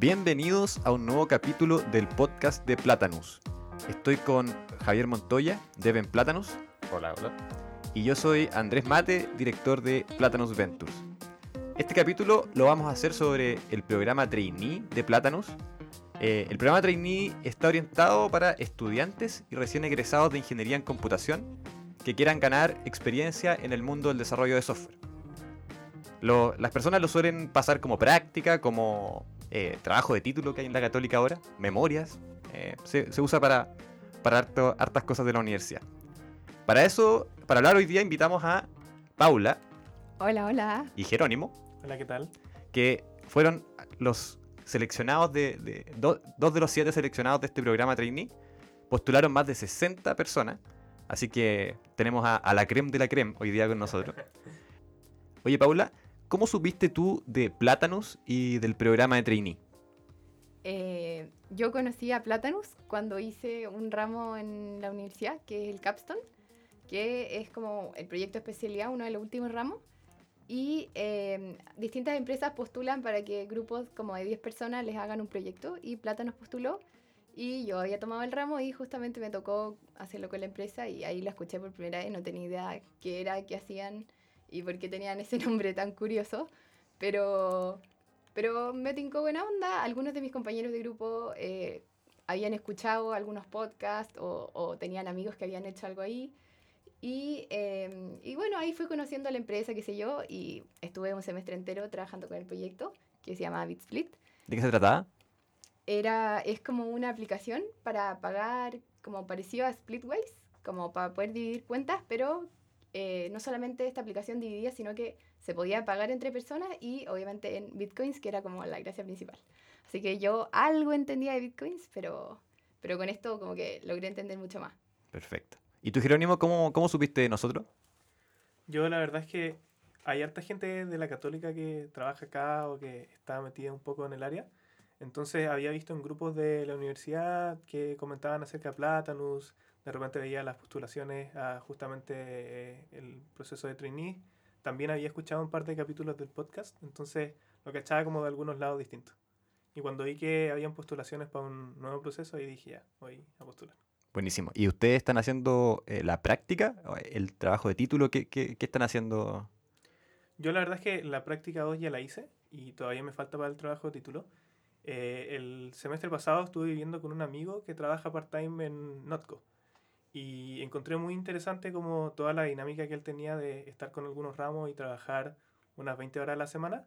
Bienvenidos a un nuevo capítulo del podcast de Platanus. Estoy con Javier Montoya, de Ben Platanus. Hola, hola. Y yo soy Andrés Mate, director de Platanus Ventures. Este capítulo lo vamos a hacer sobre el programa Trainee de Platanus. Eh, el programa Trainee está orientado para estudiantes y recién egresados de ingeniería en computación que quieran ganar experiencia en el mundo del desarrollo de software. Lo- las personas lo suelen pasar como práctica, como eh, trabajo de título que hay en la católica ahora, memorias. eh, se, se usa para, para harto- hartas cosas de la universidad. Para eso, para hablar hoy día, invitamos a Paula Hola, hola. y Jerónimo, Hola, ¿qué tal? que fueron los seleccionados de, de- do- dos de los siete seleccionados de este programa trainee. Postularon más de 60 personas. Así que tenemos a, a la creme de la creme hoy día con nosotros. Oye, Paula, ¿cómo supiste tú de Platanus y del programa de trainee? Eh, yo conocí a Platanus cuando hice un ramo en la universidad, que es el Capstone, que es como el proyecto especialidad, uno de los últimos ramos. Y eh, distintas empresas postulan para que grupos como de 10 personas les hagan un proyecto y Platanus postuló. Y yo había tomado el ramo y justamente me tocó hacerlo con la empresa y ahí la escuché por primera vez, no tenía idea qué era, qué hacían y por qué tenían ese nombre tan curioso. Pero Pero me tincó buena onda. Algunos de mis compañeros de grupo eh, habían escuchado algunos podcasts o, o tenían amigos que habían hecho algo ahí. Y, eh, y bueno, ahí fui conociendo a la empresa, qué sé yo, y estuve un semestre entero trabajando con el proyecto que se llama BitSplit. ¿De qué se trataba? Era, es como una aplicación para pagar, como parecido a Splitwise, como para poder dividir cuentas, pero eh, no solamente esta aplicación dividía, sino que se podía pagar entre personas y obviamente en bitcoins, que era como la gracia principal. Así que yo algo entendía de bitcoins, pero, pero con esto como que logré entender mucho más. Perfecto. ¿Y tú, Jerónimo, cómo, cómo supiste de nosotros? Yo la verdad es que hay harta gente de la católica que trabaja acá o que está metida un poco en el área. Entonces había visto en grupos de la universidad que comentaban acerca de Platanus, de repente veía las postulaciones a justamente eh, el proceso de trainee. También había escuchado un par de capítulos del podcast, entonces lo cachaba como de algunos lados distintos. Y cuando vi que habían postulaciones para un nuevo proceso, ahí dije ya, voy a postular. Buenísimo. ¿Y ustedes están haciendo eh, la práctica, el trabajo de título? ¿Qué, qué, qué están haciendo? Yo la verdad es que la práctica 2 ya la hice y todavía me falta para el trabajo de título. Eh, el semestre pasado estuve viviendo con un amigo que trabaja part-time en Notco y encontré muy interesante como toda la dinámica que él tenía de estar con algunos ramos y trabajar unas 20 horas a la semana,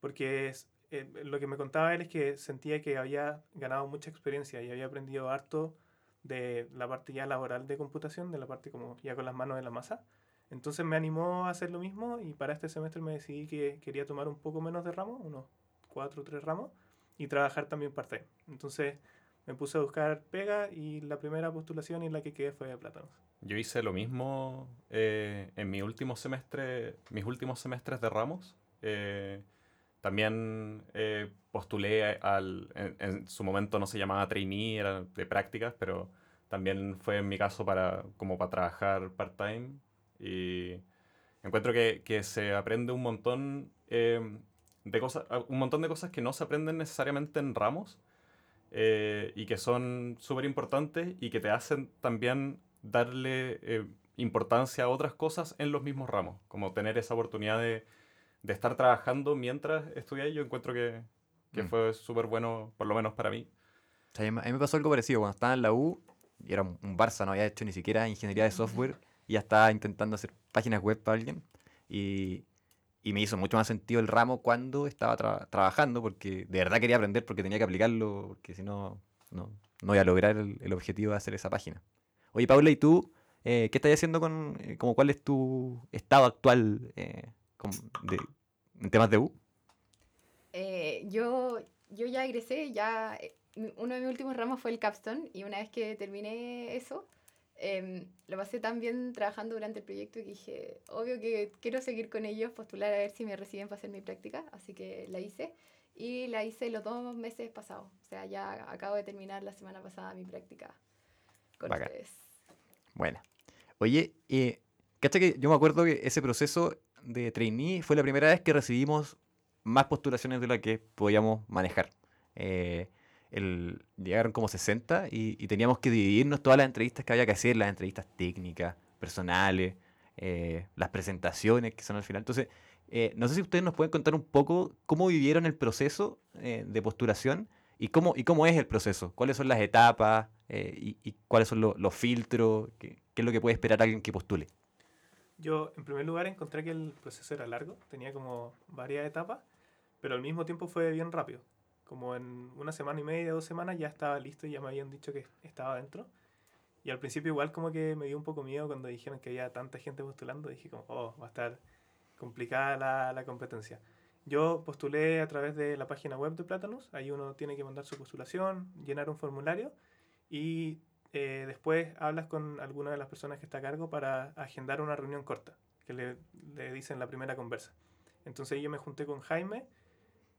porque es, eh, lo que me contaba él es que sentía que había ganado mucha experiencia y había aprendido harto de la parte ya laboral de computación, de la parte como ya con las manos en la masa. Entonces me animó a hacer lo mismo y para este semestre me decidí que quería tomar un poco menos de ramos, unos cuatro o tres ramos, y trabajar también part-time. Entonces me puse a buscar pega y la primera postulación y la que quedé fue de Plátanos. Yo hice lo mismo eh, en mi último semestre, mis últimos semestres de Ramos. Eh, también eh, postulé al, en, en su momento no se llamaba trainee, era de prácticas, pero también fue en mi caso para, como para trabajar part-time. Y encuentro que, que se aprende un montón eh, de cosas, un montón de cosas que no se aprenden necesariamente en Ramos eh, y que son súper importantes y que te hacen también darle eh, importancia a otras cosas en los mismos ramos, como tener esa oportunidad de, de estar trabajando mientras estudiáis, yo encuentro que, que Mm. fue súper bueno, por lo menos para mí. O sea, a mí me pasó algo parecido. Cuando estaba en la U, y era un un Barça, no había hecho ni siquiera ingeniería de software, y ya estaba intentando hacer páginas web para alguien. Y, y me hizo mucho más sentido el ramo cuando estaba tra- trabajando, porque de verdad quería aprender, porque tenía que aplicarlo, porque si no, no, no iba a lograr el, objetivo de hacer esa página. Oye, Paula, ¿y tú eh, qué estás haciendo con, eh, cuál es tu estado actual eh, de- en temas de U? Eh, yo, yo ya egresé, ya uno de mis últimos ramos fue el capstone y una vez que terminé eso, em, lo pasé tan bien trabajando durante el proyecto que dije, obvio que quiero seguir con ellos, postular a ver si me reciben para hacer mi práctica, así que la hice y la hice los dos meses pasados, o sea, ya acabo de terminar la semana pasada mi práctica con Bacán. ustedes. Buena. Oye, eh, ¿cacha que yo me acuerdo que ese proceso de trainee fue la primera vez que recibimos más postulaciones de las que podíamos manejar. eh, llegaron como 60 y, teníamos que dividirnos todas las entrevistas que había que hacer, las entrevistas técnicas, personales, eh, las presentaciones que son al final. Entonces, eh, no sé si ustedes nos pueden contar un poco cómo vivieron el proceso eh, de postulación y cómo, y cómo es el proceso, cuáles son las etapas y, cuáles son lo- los filtros, qué es lo que puede esperar alguien que postule. Yo, en primer lugar, encontré que el proceso era largo, tenía como varias etapas, pero al mismo tiempo fue bien rápido. Como en una semana y media, dos semanas ya estaba listo y ya me habían dicho que estaba dentro. Y al principio igual como que me dio un poco miedo cuando dijeron que había tanta gente postulando. Dije como, oh, va a estar complicada la, la competencia. Yo postulé a través de la página web de Platanus. Ahí uno tiene que mandar su postulación, llenar un formulario y eh, después hablas con alguna de las personas que está a cargo para agendar una reunión corta, que le, le dicen la primera conversa. Entonces yo me junté con Jaime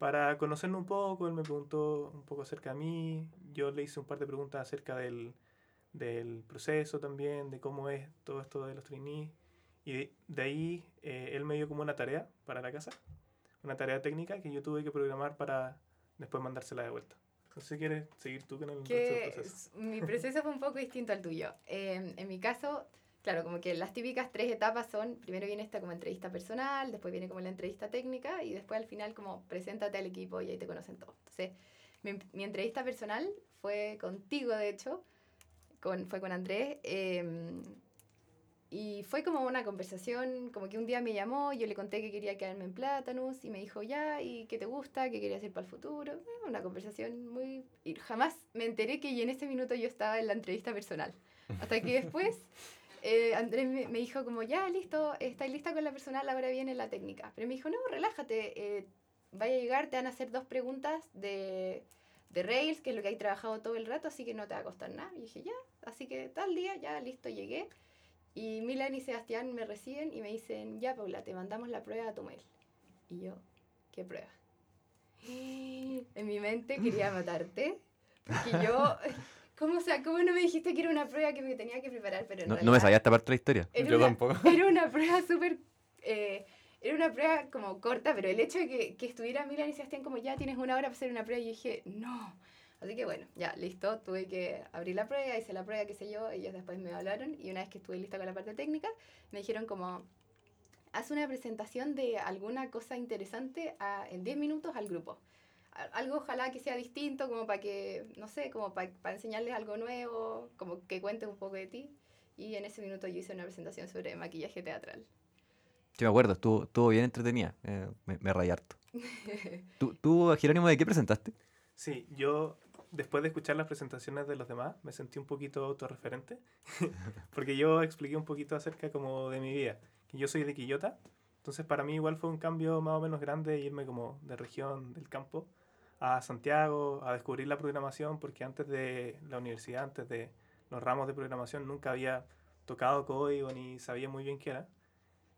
para conocerlo un poco, él me preguntó un poco acerca de mí, yo le hice un par de preguntas acerca del, del proceso también, de cómo es todo esto de los trainees, y de, de ahí eh, él me dio como una tarea para la casa, una tarea técnica que yo tuve que programar para después mandársela de vuelta. No sé si quieres seguir tú con el que proceso. mi proceso fue un poco distinto al tuyo. Eh, en mi caso, claro, como que las típicas tres etapas son, primero viene esta como entrevista personal, después viene como la entrevista técnica y después al final como preséntate al equipo y ahí te conocen todos. Entonces, mi, mi entrevista personal fue contigo, de hecho, con, fue con Andrés. eh, y fue como una conversación, como que un día me llamó, yo le conté que quería quedarme en Platanus y me dijo, ya, ¿y qué te gusta? ¿Qué quería hacer para el futuro? Eh, Una conversación muy... Y jamás me enteré que en ese minuto yo estaba en la entrevista personal. Hasta que después eh, Andrés me, me dijo como, ya, listo, estáis lista con la personal, ahora viene la técnica. Pero me dijo, no, relájate, eh, vaya a llegar, te van a hacer dos preguntas de, de Rails, que es lo que hay trabajado todo el rato, así que no te va a costar nada. Y dije, ya, así que tal día, ya, listo, llegué. Y Milan y Sebastián me reciben y me dicen, ya Paula, te mandamos la prueba a tu mail. Y yo, ¿qué prueba? En mi mente quería matarte. Porque yo, ¿cómo, o sea, ¿cómo no me dijiste que era una prueba que me tenía que preparar? Pero No, no me sabía esta parte de la historia. era Yo una- tampoco. Era una prueba súper... eh, era una prueba como corta, pero el hecho de que, que estuviera Milan y Sebastián como ya tienes una hora para hacer una prueba, y yo dije, no. Así que bueno, ya, listo, tuve que abrir la prueba, hice la prueba, qué sé yo, ellos después me hablaron y una vez que estuve lista con la parte técnica, me dijeron como, haz una presentación de alguna cosa interesante a- en 10 minutos al grupo. Algo ojalá que sea distinto, como para que, no sé, como para enseñarles algo nuevo, como que cuentes un poco de ti. Y en ese minuto yo hice una presentación sobre maquillaje teatral. Yo me acuerdo, estuvo, estuvo bien entretenida. eh, me, me rayé harto. ¿Tú, ¿Tú, Jerónimo, de qué presentaste? Sí, yo después de escuchar las presentaciones de los demás me sentí un poquito autorreferente porque yo expliqué un poquito acerca como de mi vida, que yo soy de Quillota, entonces para mí igual fue un cambio más o menos grande irme como de región del campo a Santiago a descubrir la programación porque antes de la universidad, antes de los ramos de programación nunca había tocado código ni sabía muy bien qué era.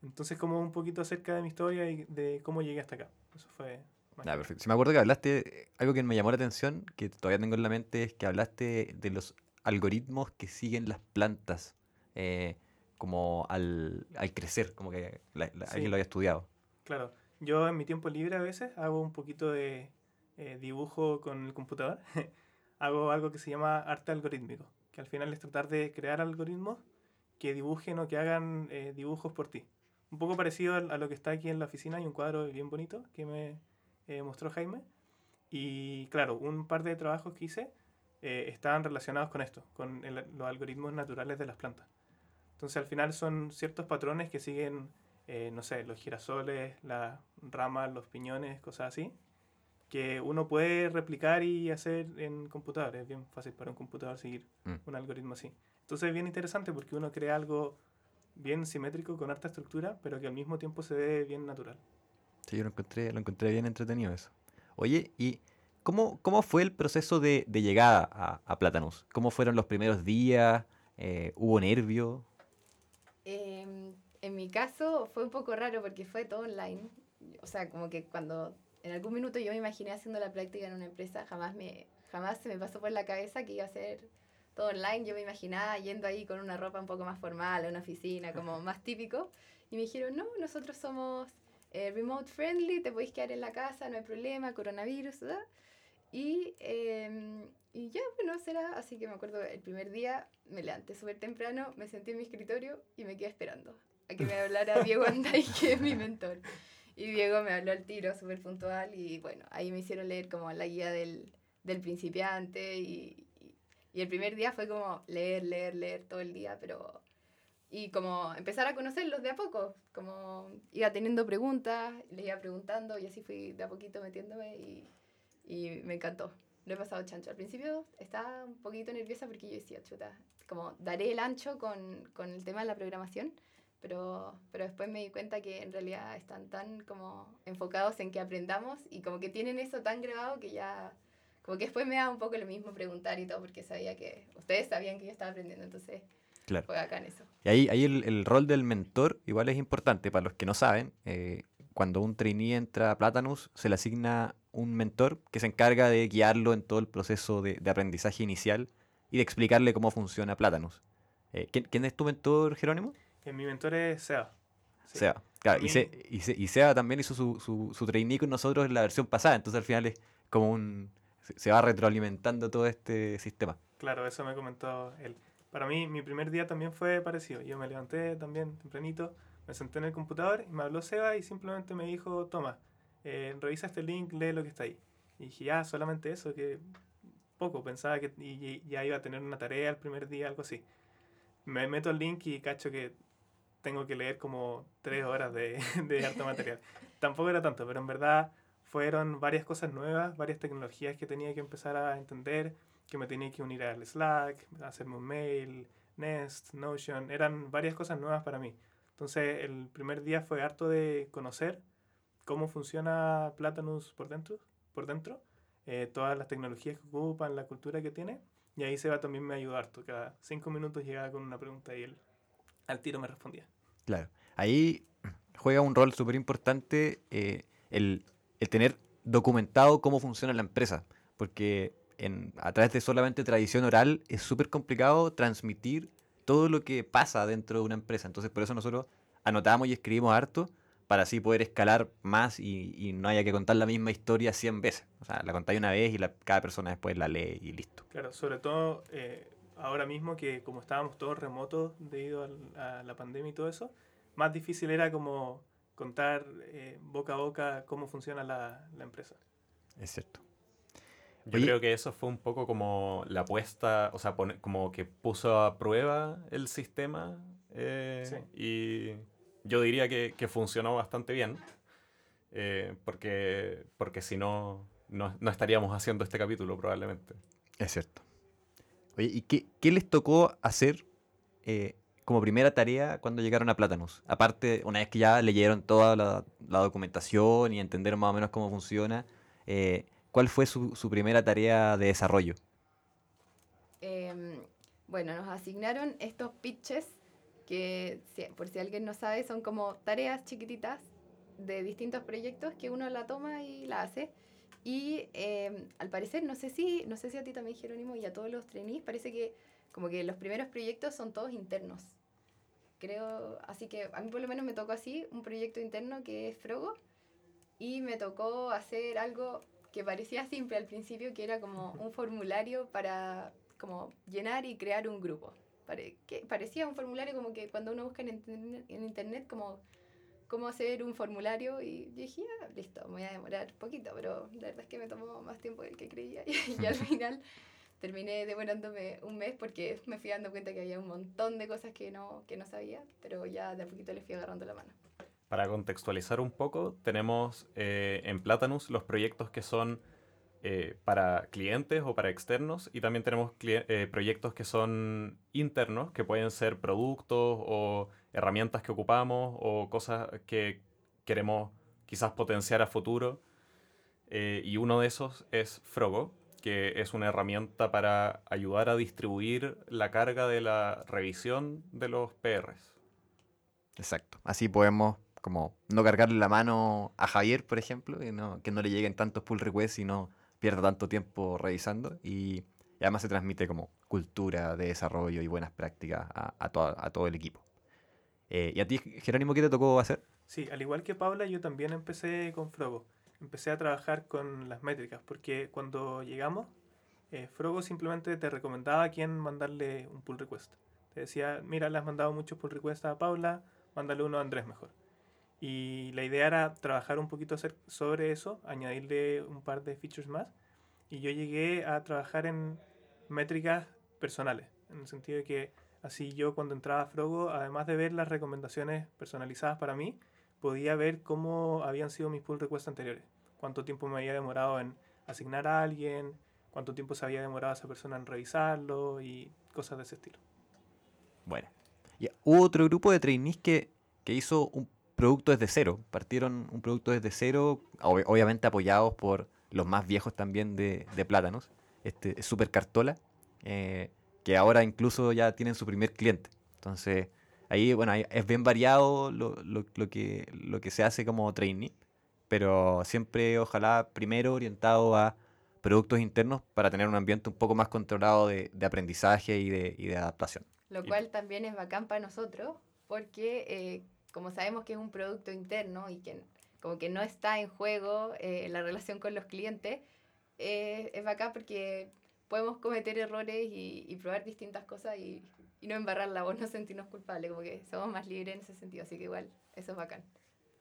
Entonces como un poquito acerca de mi historia y de cómo llegué hasta acá. Eso fue... Ah, que- perfecto. Sí, me acuerdo que hablaste, algo que me llamó la atención, que todavía tengo en la mente, es que hablaste de los algoritmos que siguen las plantas eh, como al, al crecer, como que la- la- Sí. alguien lo había estudiado. Claro, yo en mi tiempo libre a veces hago un poquito de eh, dibujo con el computador. hago algo que se llama arte algorítmico, que al final es tratar de crear algoritmos que dibujen o que hagan eh, dibujos por ti. Un poco parecido a lo que está aquí en la oficina, hay un cuadro bien bonito que me eh, mostró Jaime. Y claro, un par de trabajos que hice eh, estaban relacionados con esto, con el- los algoritmos naturales de las plantas. Entonces al final son ciertos patrones que siguen eh, no sé, los girasoles, las ramas, los piñones, cosas así, que uno puede replicar y hacer en computador. Es bien fácil para un computador seguir Mm. un algoritmo así. Entonces es bien interesante porque uno crea algo bien simétrico, con harta estructura, pero que al mismo tiempo se ve bien natural. Sí, yo lo encontré, lo encontré bien entretenido eso. Oye, ¿y cómo, cómo fue el proceso de, de llegada a, a Platanus? ¿Cómo fueron los primeros días? Eh, ¿Hubo nervio? Em, en mi caso fue un poco raro porque fue todo online. O sea, como que cuando en algún minuto yo me imaginé haciendo la práctica en una empresa, jamás, me, jamás se me pasó por la cabeza que iba a ser todo online. Yo me imaginaba yendo ahí con una ropa un poco más formal, a una oficina, como más típico. Y me dijeron, no, nosotros somos eh, remote friendly, te podéis quedar en la casa, no hay problema, coronavirus, ¿verdad? Y, em, y ya, bueno, será. Así que me acuerdo, el primer día me levanté súper temprano, me senté en mi escritorio y me quedé esperando a que me hablara Diego Anday, que es mi mentor. Y Diego me habló al tiro, súper puntual, y bueno, ahí me hicieron leer como la guía del, del principiante, y, y, y el primer día fue como leer, leer, leer todo el día, pero... Y como empezar a conocerlos de a poco, como iba teniendo preguntas, les iba preguntando, y así fui de a poquito metiéndome, y, y me encantó. Lo he pasado chancho. Al principio estaba un poquito nerviosa porque yo decía, chuta, como daré el ancho con, con el tema de la programación, pero, pero después me di cuenta que en realidad están tan como enfocados en que aprendamos y como que tienen eso tan grabado que ya, como que después me da un poco lo mismo preguntar y todo porque sabía que ustedes sabían que yo estaba aprendiendo, entonces Claro. fue acá en eso. Y ahí, ahí el, el rol del mentor igual es importante para los que no saben. eh, cuando un trainee entra a Platanus, se le asigna un mentor que se encarga de guiarlo en todo el proceso de, de aprendizaje inicial y de explicarle cómo funciona Platanus. Eh, ¿quién, quién es tu mentor, Jerónimo? Eh, mi mentor es Seba. Sí. Seba. Claro, y, También- Se- y, Se- y Seba también hizo su, su, su trainee con nosotros en la versión pasada, entonces al final es como un... se- va retroalimentando todo este sistema. Claro, eso me comentó él. Para mí, mi primer día también fue parecido. Yo me levanté también tempranito, me senté en el computador y me habló Seba y simplemente me dijo, toma, eh, revisa este link, lee lo que está ahí. Y dije, ya, solamente eso, que poco, pensaba que ya iba a tener una tarea el primer día, algo así. Me meto al link y cacho que tengo que leer como tres horas de, de harto material. Tampoco era tanto, pero en verdad fueron varias cosas nuevas, varias tecnologías que tenía que empezar a entender, que me tenía que unir al Slack, hacerme un mail, Nest, Notion, eran varias cosas nuevas para mí. Entonces el primer día fue harto de conocer cómo funciona Platanus por dentro, por dentro eh, todas las tecnologías que ocupan, la cultura que tiene, y ahí Seba también me ayudó harto. Cada cinco minutos llegaba con una pregunta y él al tiro me respondía. Claro. Ahí juega un rol súper importante eh, el, el tener documentado cómo funciona la empresa. Porque en, a través de solamente tradición oral es súper complicado transmitir todo lo que pasa dentro de una empresa. Entonces por eso nosotros anotamos y escribimos harto para así poder escalar más y, no haya que contar la misma historia 100 veces. O sea, la contáis una vez y la- cada persona después la lee y listo. Claro, sobre todo eh, ahora mismo que como estábamos todos remotos debido al- a la pandemia y todo eso, más difícil era como contar eh, boca a boca cómo funciona la, la empresa. Es cierto. Yo Oye- creo que eso fue un poco como la apuesta, o sea, pone- como que puso a prueba el sistema eh, Sí. y yo diría que, que funcionó bastante bien, eh, porque, porque si no, no, no estaríamos haciendo este capítulo probablemente. Es cierto. Oye, ¿y qué, les tocó hacer eh, como primera tarea cuando llegaron a Platanus? Aparte, una vez que ya leyeron toda la, documentación y entendieron más o menos cómo funciona, eh, ¿cuál fue su, primera tarea de desarrollo? Em, bueno, nos asignaron estos pitches que, por si alguien no sabe, son como tareas chiquititas de distintos proyectos que uno la toma y la hace. Y em, al parecer, no sé si, no sé si a ti también, Jerónimo, y a todos los trainees, parece que como que los primeros proyectos son todos internos. Creo, así que a mí por lo menos me tocó así, un proyecto interno que es Frogo, y me tocó hacer algo que parecía simple al principio, que era como un formulario para como llenar y crear un grupo. Pare- que parecía un formulario como que cuando uno busca en en internet como cómo hacer un formulario y dije, "Ah, listo, me voy a demorar poquito, pero la verdad es que me tomó más tiempo del que creía y, al final terminé demorándome un mes porque me fui dando cuenta que había un montón de cosas que no, que no sabía, pero ya de a poquito le fui agarrando la mano. Para contextualizar un poco, tenemos eh, en Platanus los proyectos que son eh, para clientes o para externos y también tenemos eh, proyectos que son internos, que pueden ser productos o herramientas que ocupamos o cosas que queremos quizás potenciar a futuro. Eh, y uno de esos es Frogo, que es una herramienta para ayudar a distribuir la carga de la revisión de los PRs. Exacto. Así podemos como no cargarle la mano a Javier, por ejemplo, y no, que no le lleguen tantos pull requests y pierda tanto tiempo revisando. Y, y además se transmite como cultura de desarrollo y buenas prácticas a, a toda- a todo el equipo. Eh, ¿Y a ti, Jerónimo, qué te tocó hacer? Sí, al igual que Paula, yo también empecé con Frogo. empecé a trabajar con las métricas, porque cuando llegamos, eh, Frogo simplemente te recomendaba a quién mandarle un pull request. Te decía, mira, le has mandado muchos pull requests a Paula, mándale uno a Andrés mejor. Y la idea era trabajar un poquito sobre eso, añadirle un par de features más. Y yo llegué a trabajar en métricas personales, en el sentido de que así yo cuando entraba a Frogo, además de ver las recomendaciones personalizadas para mí, podía ver cómo habían sido mis pull requests anteriores, cuánto tiempo me había demorado en asignar a alguien, cuánto tiempo se había demorado esa persona en revisarlo y cosas de ese estilo. Bueno, y hubo otro grupo de trainees que, que hizo un producto desde cero, partieron un producto desde cero, obviamente apoyados por los más viejos también de, de Plátanos, este Super Cartola, eh, que ahora incluso ya tienen su primer cliente. Entonces, ahí, bueno, es bien variado lo, lo, lo, que, lo que se hace como trainee, pero siempre ojalá primero orientado a productos internos para tener un ambiente un poco más controlado de, de aprendizaje y de, y de, adaptación. Lo cual también es bacán para nosotros, porque eh, como sabemos que es un producto interno y que como que no está en juego eh, la relación con los clientes, eh, es bacán porque podemos cometer errores y, y probar distintas cosas y, y, no embarrarla o no sentirnos culpables, como que somos más libres en ese sentido, así que igual eso es bacán.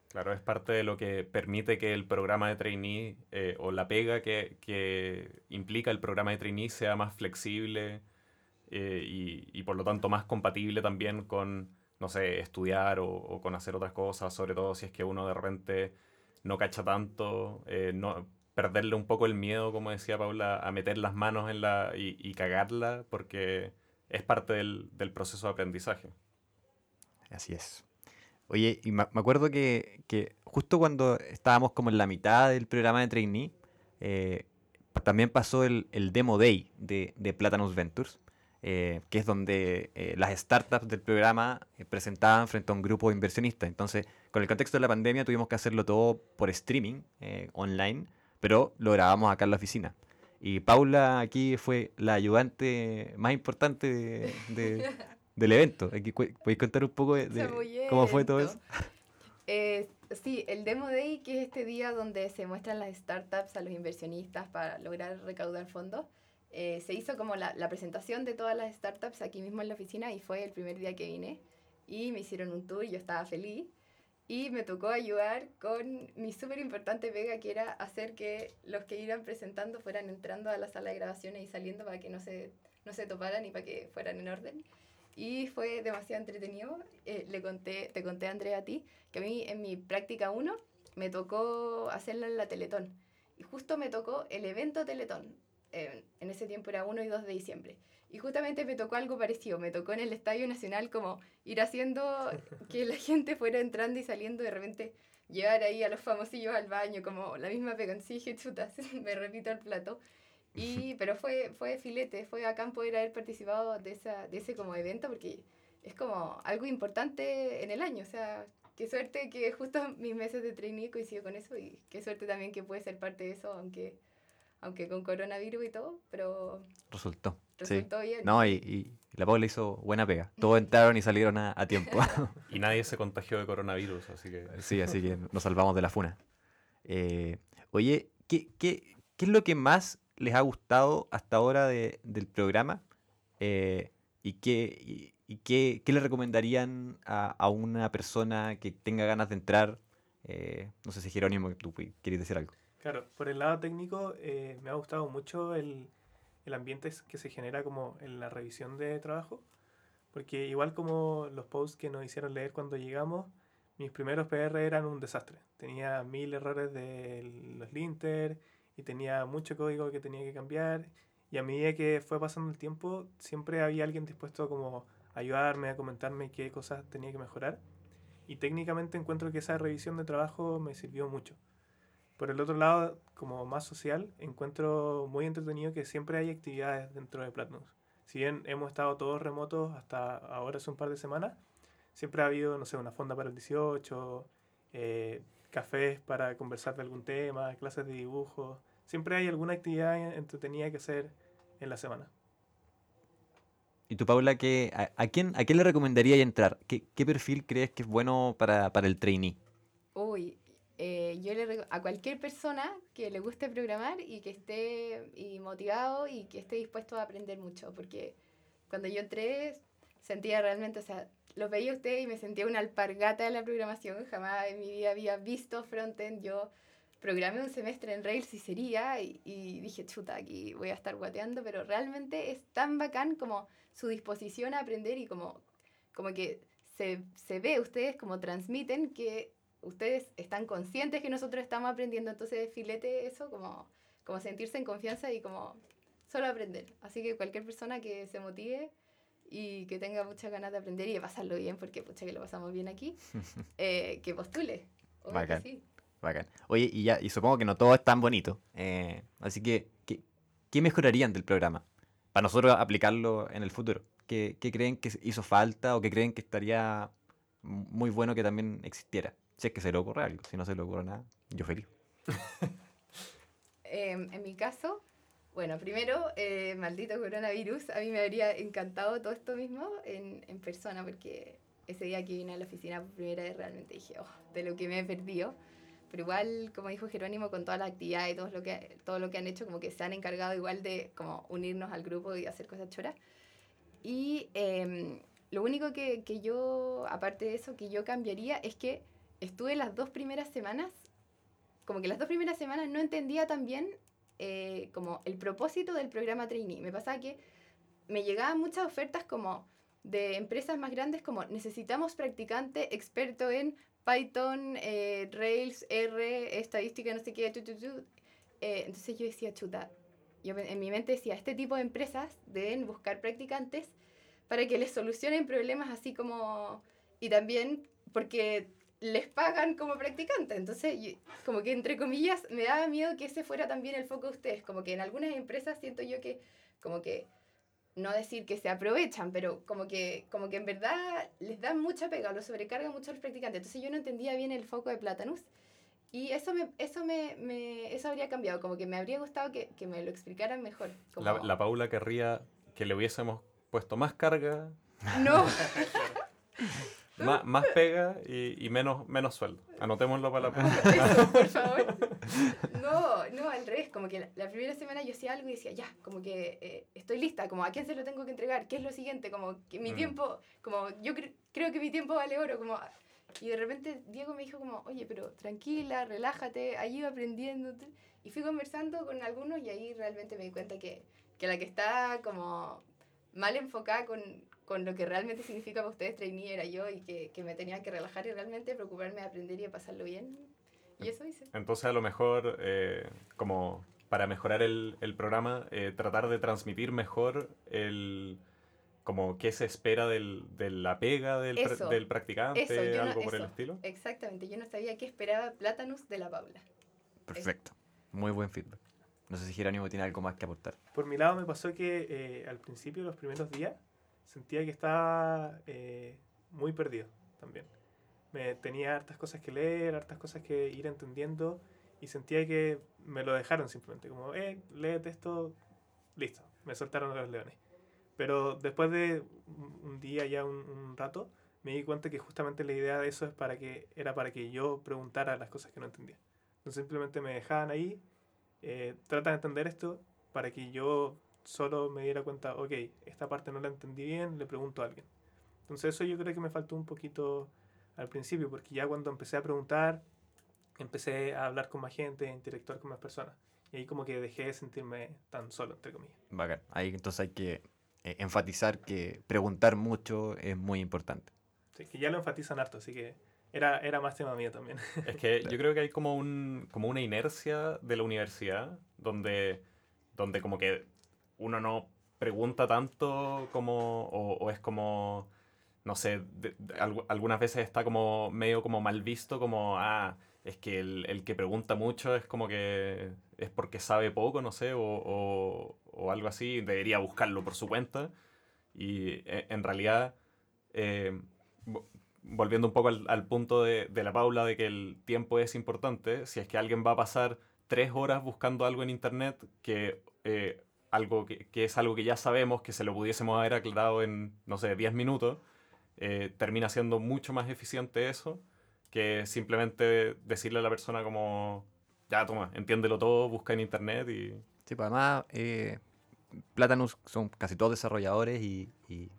Claro, es parte de lo que permite que el programa de trainee eh, o la pega que, que, implica el programa de trainee sea más flexible eh, y, y, por lo tanto más compatible también con, no sé, estudiar o, o, con hacer otras cosas, sobre todo si es que uno de repente no cacha tanto, eh, no, perderle un poco el miedo, como decía Paula, a meter las manos en la y, y cagarla, porque es parte del, del, proceso de aprendizaje. Así es. Oye, y me acuerdo que, que, justo cuando estábamos como en la mitad del programa de trainee, eh, también pasó el, el, Demo Day de, de Platanus Ventures, eh, que es donde eh, las startups del programa eh, presentaban frente a un grupo de inversionistas. Entonces, con el contexto de la pandemia tuvimos que hacerlo todo por streaming, eh, online, pero lo grabamos acá en la oficina. Y Paula aquí fue la ayudante más importante de, de, del evento. ¿Podéis contar un poco de, de cómo fue todo eso? Eh, sí, el Demo Day, que es este día donde se muestran las startups a los inversionistas para lograr recaudar fondos, eh, se hizo como la, presentación de todas las startups aquí mismo en la oficina y fue el primer día que vine. Y me hicieron un tour y yo estaba feliz. Y me tocó ayudar con mi súper importante pega, que era hacer que los que iban presentando fueran entrando a la sala de grabaciones y saliendo para que no se, no se toparan y para que fueran en orden. Y fue demasiado entretenido. Eh, le conté, te conté, Andrea, a ti, que a mí en mi práctica 1 me tocó hacerla en la Teletón. Y justo me tocó el evento Teletón. Eh, en ese tiempo era 1 y 2 de diciembre. Y justamente me tocó algo parecido. Me tocó en el Estadio Nacional como ir haciendo que la gente fuera entrando y saliendo de repente llevar ahí a los famosillos al baño, como la misma pegoncilla, sí, chutas, me repito el plato. Y, pero fue, fue filete, fue bacán poder haber participado de, esa, de ese como evento porque es como algo importante en el año. O sea, qué suerte que justo mis meses de trainee coincidió con eso y qué suerte también que puede ser parte de eso, aunque, aunque con coronavirus y todo, pero... Resultó. Resultó sí. bien. No, y, y la Paula hizo buena pega. Todos entraron y salieron a, a tiempo. y nadie se contagió de coronavirus, así que... Sí, así que nos salvamos de la funa. Eh, oye, ¿qué, qué, ¿qué es lo que más les ha gustado hasta ahora de, del programa eh, y, qué, y, y qué, qué, le recomendarían a, a, una persona que tenga ganas de entrar. Eh, no sé si Jerónimo, tú quieres decir algo. Claro, por el lado técnico eh, me ha gustado mucho el, el, ambiente que se genera como en la revisión de trabajo, porque igual como los posts que nos hicieron leer cuando llegamos, mis primeros PR eran un desastre. Tenía mil errores de los linter y tenía mucho código que tenía que cambiar y a medida que fue pasando el tiempo siempre había alguien dispuesto a como ayudarme, a comentarme qué cosas tenía que mejorar y técnicamente encuentro que esa revisión de trabajo me sirvió mucho. Por el otro lado, como más social, encuentro muy entretenido que siempre hay actividades dentro de Platinum. Si bien hemos estado todos remotos hasta ahora hace un par de semanas, siempre ha habido, no sé, una fonda para el 18, eh, cafés para conversar de algún tema, clases de dibujo. Siempre hay alguna actividad entretenida que hacer en la semana. ¿Y tú, Paula, qué, a, a, quién, a quién le recomendaría entrar? ¿Qué, ¿Qué, perfil crees que es bueno para, para el trainee? Uy, eh, yo le a cualquier persona que le guste programar y que esté y motivado y que esté dispuesto a aprender mucho, porque cuando yo entré sentía realmente, o sea, los veía a ustedes y me sentía una alpargata de la programación, jamás en mi vida había visto frontend, yo programé un semestre en Rails y sería y, y dije, chuta, aquí voy a estar guateando, pero realmente es tan bacán como su disposición a aprender y como, como que se, se ve ustedes como transmiten que ustedes están conscientes que nosotros estamos aprendiendo, entonces filete eso como, como sentirse en confianza y como solo aprender. Así que cualquier persona que se motive y que tenga muchas ganas de aprender y de pasarlo bien, porque pucha que lo pasamos bien aquí, eh, que postule. Que Bacán. sí. Bacán. Oye, y ya, y supongo que no todo es tan bonito. eh, así que, ¿qué, qué mejorarían del programa? Para nosotros aplicarlo en el futuro. ¿Qué, qué creen que hizo falta o qué creen que estaría muy bueno que también existiera? Si es que se le ocurre algo. Si no se le ocurre nada, yo feliz. Em, en mi caso, bueno, primero, eh, maldito coronavirus, a mí me habría encantado todo esto mismo en, en persona, porque ese día que vine a la oficina por primera vez realmente dije, oh, de lo que me he perdido. Pero igual, como dijo Jerónimo, con toda la actividad y todo lo, que, todo lo que han hecho, como que se han encargado igual de como unirnos al grupo y hacer cosas choras. Y em, lo único que, que yo, aparte de eso, que yo cambiaría es que estuve las dos primeras semanas como que las dos primeras semanas no entendía tan bien eh, como el propósito del programa trainee. Me pasaba que me llegaban muchas ofertas como de empresas más grandes como necesitamos practicante experto en Python, eh, Rails, R, estadística, no sé qué, tu, tu, tu. Eh, entonces yo decía, chuta, yo en mi mente decía, este tipo de empresas deben buscar practicantes para que les solucionen problemas así como... Y también porque les pagan como practicantes. Entonces, yo- como que entre comillas, me daba miedo que ese fuera también el foco de ustedes. Como que en algunas empresas siento yo que, como que, no decir que se aprovechan, pero como que, como que en verdad les dan mucha pega, lo sobrecargan mucho a los practicantes. Entonces yo no entendía bien el foco de Platanus. Y eso me, eso me, me- eso habría cambiado, como que me habría gustado que, que me lo explicaran mejor. Como, La, la Paula querría que le hubiésemos puesto más carga, No, más, más pega y, y menos, menos sueldo. Anotémoslo para la. Eso, por favor. No, no, al revés, como que la, la primera semana yo hacía algo y decía, ya, como que eh, estoy lista, como a quién se lo tengo que entregar, qué es lo siguiente, como que mi Mm. tiempo, como yo cre- creo que mi tiempo vale oro, como... Y de repente Diego me dijo como, oye, pero tranquila, relájate, ahí iba aprendiendo. Y fui conversando con algunos y ahí realmente me di cuenta que, que la que está como mal enfocada con, con lo que realmente significa para ustedes trainee era yo y que, que me tenía que relajar y realmente preocuparme de aprender y de pasarlo bien. Y eso hice. Entonces a lo mejor, eh, como para mejorar el, el programa, eh, tratar de transmitir mejor el como qué se espera del, de la pega del, pra- Eso, del practicante, eso, yo no- algo por el eso. estilo. Exactamente, yo no sabía qué esperaba Platanus de la Paula. Perfecto. Muy buen feedback. No sé si Jerónimo tiene algo más que aportar. Por mi lado me pasó que eh, al principio, los primeros días, sentía que estaba eh, muy perdido también. Me tenía hartas cosas que leer, hartas cosas que ir entendiendo y sentía que me lo dejaron simplemente, como, eh, léete esto, listo, me soltaron los leones. Pero después de un día, ya un, un rato, me di cuenta que justamente la idea de eso es para que, era para que yo preguntara las cosas que no entendía. Entonces simplemente me dejaban ahí, eh, trata de entender esto para que yo solo me diera cuenta, ok, esta parte no la entendí bien, le pregunto a alguien. Entonces eso yo creo que me faltó un poquito al principio, porque ya cuando empecé a preguntar, empecé a hablar con más gente, a interactuar con más personas. Y ahí como que dejé de sentirme tan solo, entre comillas. Bacán. Ahí entonces hay que eh, enfatizar que preguntar mucho es muy importante. Sí, que ya lo enfatizan harto, así que era, era más tema mío también. Es que yo creo que hay como, un, como una inercia de la universidad donde, donde como que uno no pregunta tanto como, o, es como, no sé, de- de- algu- algunas veces está como medio como mal visto, como, ah, es que el, el que pregunta mucho es como que es porque sabe poco, no sé, o, o- algo así, debería buscarlo por su cuenta. Y eh, en realidad, eh, vo- volviendo un poco al, al punto de, de la Paula de que el tiempo es importante, si es que alguien va a pasar tres horas buscando algo en internet que, eh, algo que, que es algo que ya sabemos que se lo pudiésemos haber aclarado en, no sé, 10 minutos, eh, termina siendo mucho más eficiente eso que simplemente decirle a la persona como, ya, toma, entiéndelo todo, busca en internet y... Sí, pues además, eh, Platanus son casi todos desarrolladores y, y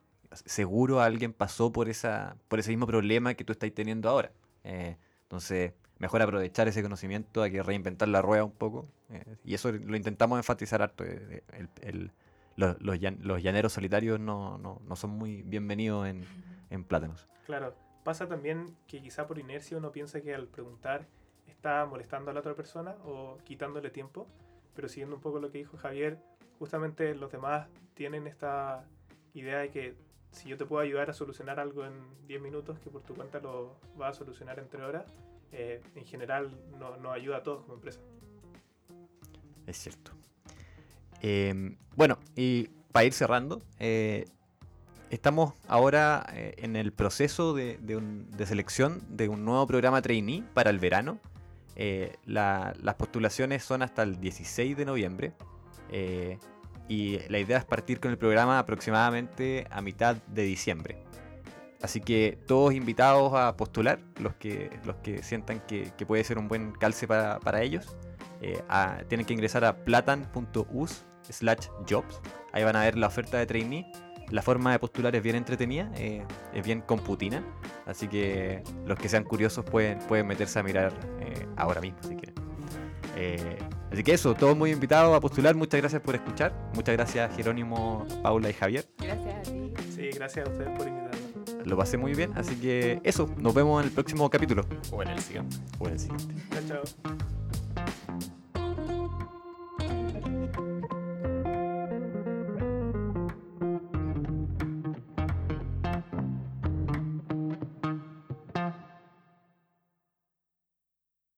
seguro alguien pasó por, esa, por ese mismo problema que tú estás teniendo ahora. Eh, entonces, mejor aprovechar ese conocimiento, hay que reinventar la rueda un poco. eh, y eso lo intentamos enfatizar harto. eh, el- el- los, los llan- los llaneros solitarios no, no- no son muy bienvenidos en, en Plátanos. Claro, pasa también que quizá por inercia uno piensa que al preguntar está molestando a la otra persona o quitándole tiempo, pero siguiendo un poco lo que dijo Javier, justamente los demás tienen esta idea de que si yo te puedo ayudar a solucionar algo en 10 minutos, que por tu cuenta lo vas a solucionar en 3 horas, eh, en general no- nos ayuda a todos como empresa. Es cierto. Eh, bueno, y para ir cerrando, eh, estamos ahora eh, en el proceso de, selección de un nuevo programa trainee para el verano. La- las postulaciones son hasta el 16 de noviembre. y la idea es partir con el programa aproximadamente a mitad de diciembre. Así que todos invitados a postular, los que, los que sientan que, que puede ser un buen calce para, para ellos. Eh, a- tienen que ingresar a platan.us slash jobs. Ahí van a ver la oferta de trainee. La forma de postular es bien entretenida, eh, es bien computina. Así que los que sean curiosos pueden, pueden meterse a mirar eh, ahora mismo si quieren. Eh, así que eso, todos muy invitados a postular. Muchas gracias por escuchar. Muchas gracias Jerónimo, Paula y Javier. Gracias a ti. Sí, gracias a ustedes por invitarnos. Lo pasé muy bien. Así que eso, nos vemos en el próximo capítulo. O en el siguiente. O en el siguiente. Chao, chao.